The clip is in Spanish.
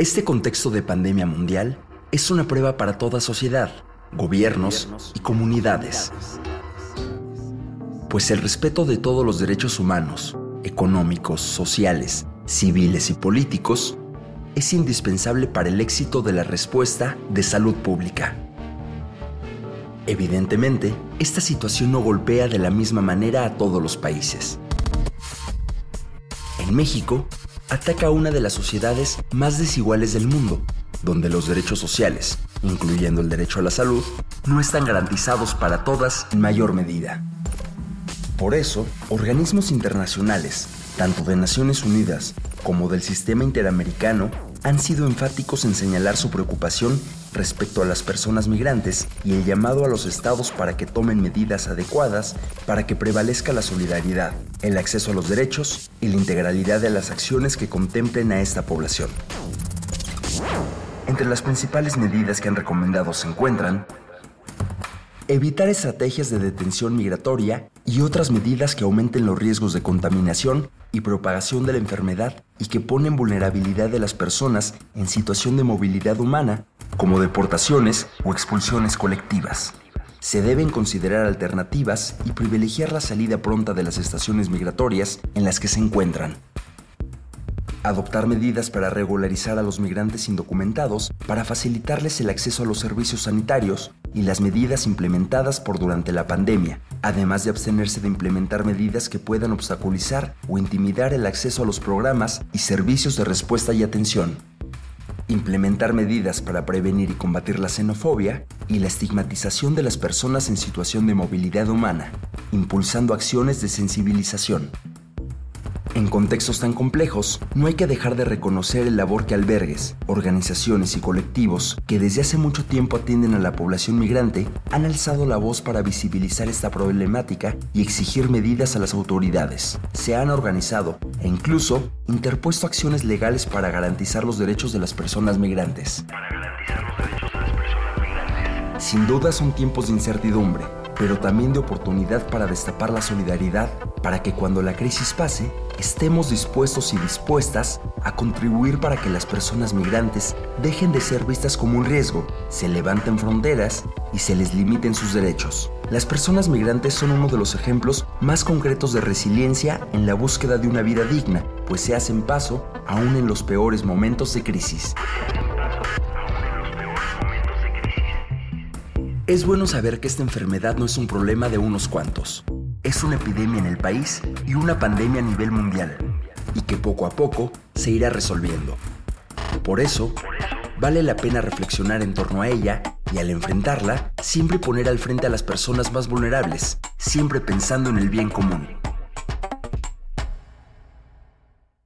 Este contexto de pandemia mundial es una prueba para toda sociedad, gobiernos y comunidades. Pues el respeto de todos los derechos humanos, económicos, sociales, civiles y políticos es indispensable para el éxito de la respuesta de salud pública. Evidentemente, esta situación no golpea de la misma manera a todos los países. En México, ataca a una de las sociedades más desiguales del mundo, donde los derechos sociales, incluyendo el derecho a la salud, no están garantizados para todas en mayor medida. Por eso, organismos internacionales, tanto de Naciones Unidas como del sistema interamericano, han sido enfáticos en señalar su preocupación respecto a las personas migrantes y el llamado a los estados para que tomen medidas adecuadas para que prevalezca la solidaridad, el acceso a los derechos y la integralidad de las acciones que contemplen a esta población. Entre las principales medidas que han recomendado se encuentran evitar estrategias de detención migratoria y otras medidas que aumenten los riesgos de contaminación y propagación de la enfermedad y que ponen vulnerabilidad de las personas en situación de movilidad humana, como deportaciones o expulsiones colectivas. Se deben considerar alternativas y privilegiar la salida pronta de las estaciones migratorias en las que se encuentran adoptar medidas para regularizar a los migrantes indocumentados para facilitarles el acceso a los servicios sanitarios y las medidas implementadas por durante la pandemia, además de abstenerse de implementar medidas que puedan obstaculizar o intimidar el acceso a los programas y servicios de respuesta y atención. Implementar medidas para prevenir y combatir la xenofobia y la estigmatización de las personas en situación de movilidad humana, impulsando acciones de sensibilización. En contextos tan complejos, no hay que dejar de reconocer el labor que albergues, organizaciones y colectivos que desde hace mucho tiempo atienden a la población migrante han alzado la voz para visibilizar esta problemática y exigir medidas a las autoridades. Se han organizado e incluso interpuesto acciones legales para garantizar los derechos de las personas migrantes. Sin duda son tiempos de incertidumbre, pero también de oportunidad para destapar la solidaridad para que cuando la crisis pase estemos dispuestos y dispuestas a contribuir para que las personas migrantes dejen de ser vistas como un riesgo, se levanten fronteras y se les limiten sus derechos. Las personas migrantes son uno de los ejemplos más concretos de resiliencia en la búsqueda de una vida digna, pues se hacen paso aún en los peores momentos de crisis. Es bueno saber que esta enfermedad no es un problema de unos cuantos. Es una epidemia en el país y una pandemia a nivel mundial, y que poco a poco se irá resolviendo. Por eso, vale la pena reflexionar en torno a ella y al enfrentarla, siempre poner al frente a las personas más vulnerables, siempre pensando en el bien común.